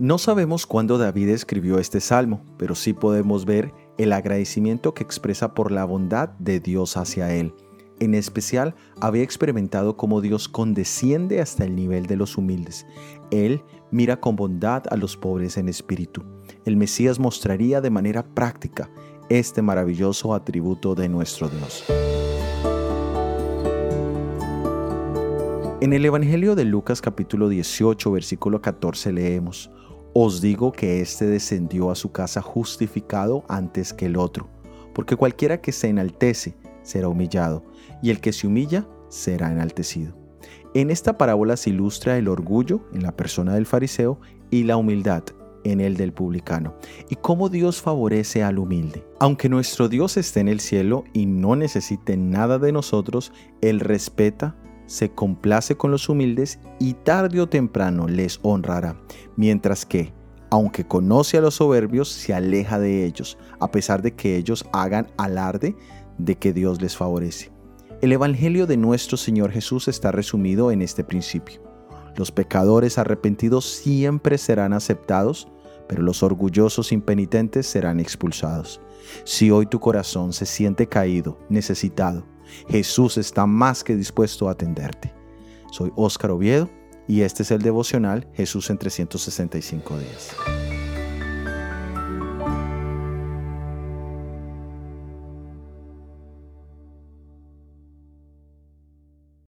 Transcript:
No sabemos cuándo David escribió este salmo, pero sí podemos ver el agradecimiento que expresa por la bondad de Dios hacia él. En especial, había experimentado cómo Dios condesciende hasta el nivel de los humildes. Él mira con bondad a los pobres en espíritu. El Mesías mostraría de manera práctica este maravilloso atributo de nuestro Dios. En el Evangelio de Lucas capítulo 18 versículo 14 leemos, os digo que éste descendió a su casa justificado antes que el otro, porque cualquiera que se enaltece será humillado, y el que se humilla será enaltecido. En esta parábola se ilustra el orgullo en la persona del fariseo y la humildad en el del publicano, y cómo Dios favorece al humilde. Aunque nuestro Dios esté en el cielo y no necesite nada de nosotros, Él respeta, se complace con los humildes y tarde o temprano les honrará, mientras que, aunque conoce a los soberbios, se aleja de ellos, a pesar de que ellos hagan alarde de que Dios les favorece. El Evangelio de nuestro Señor Jesús está resumido en este principio. Los pecadores arrepentidos siempre serán aceptados, pero los orgullosos impenitentes serán expulsados. Si hoy tu corazón se siente caído, necesitado, Jesús está más que dispuesto a atenderte. Soy Óscar Oviedo y este es el devocional Jesús en 365 días.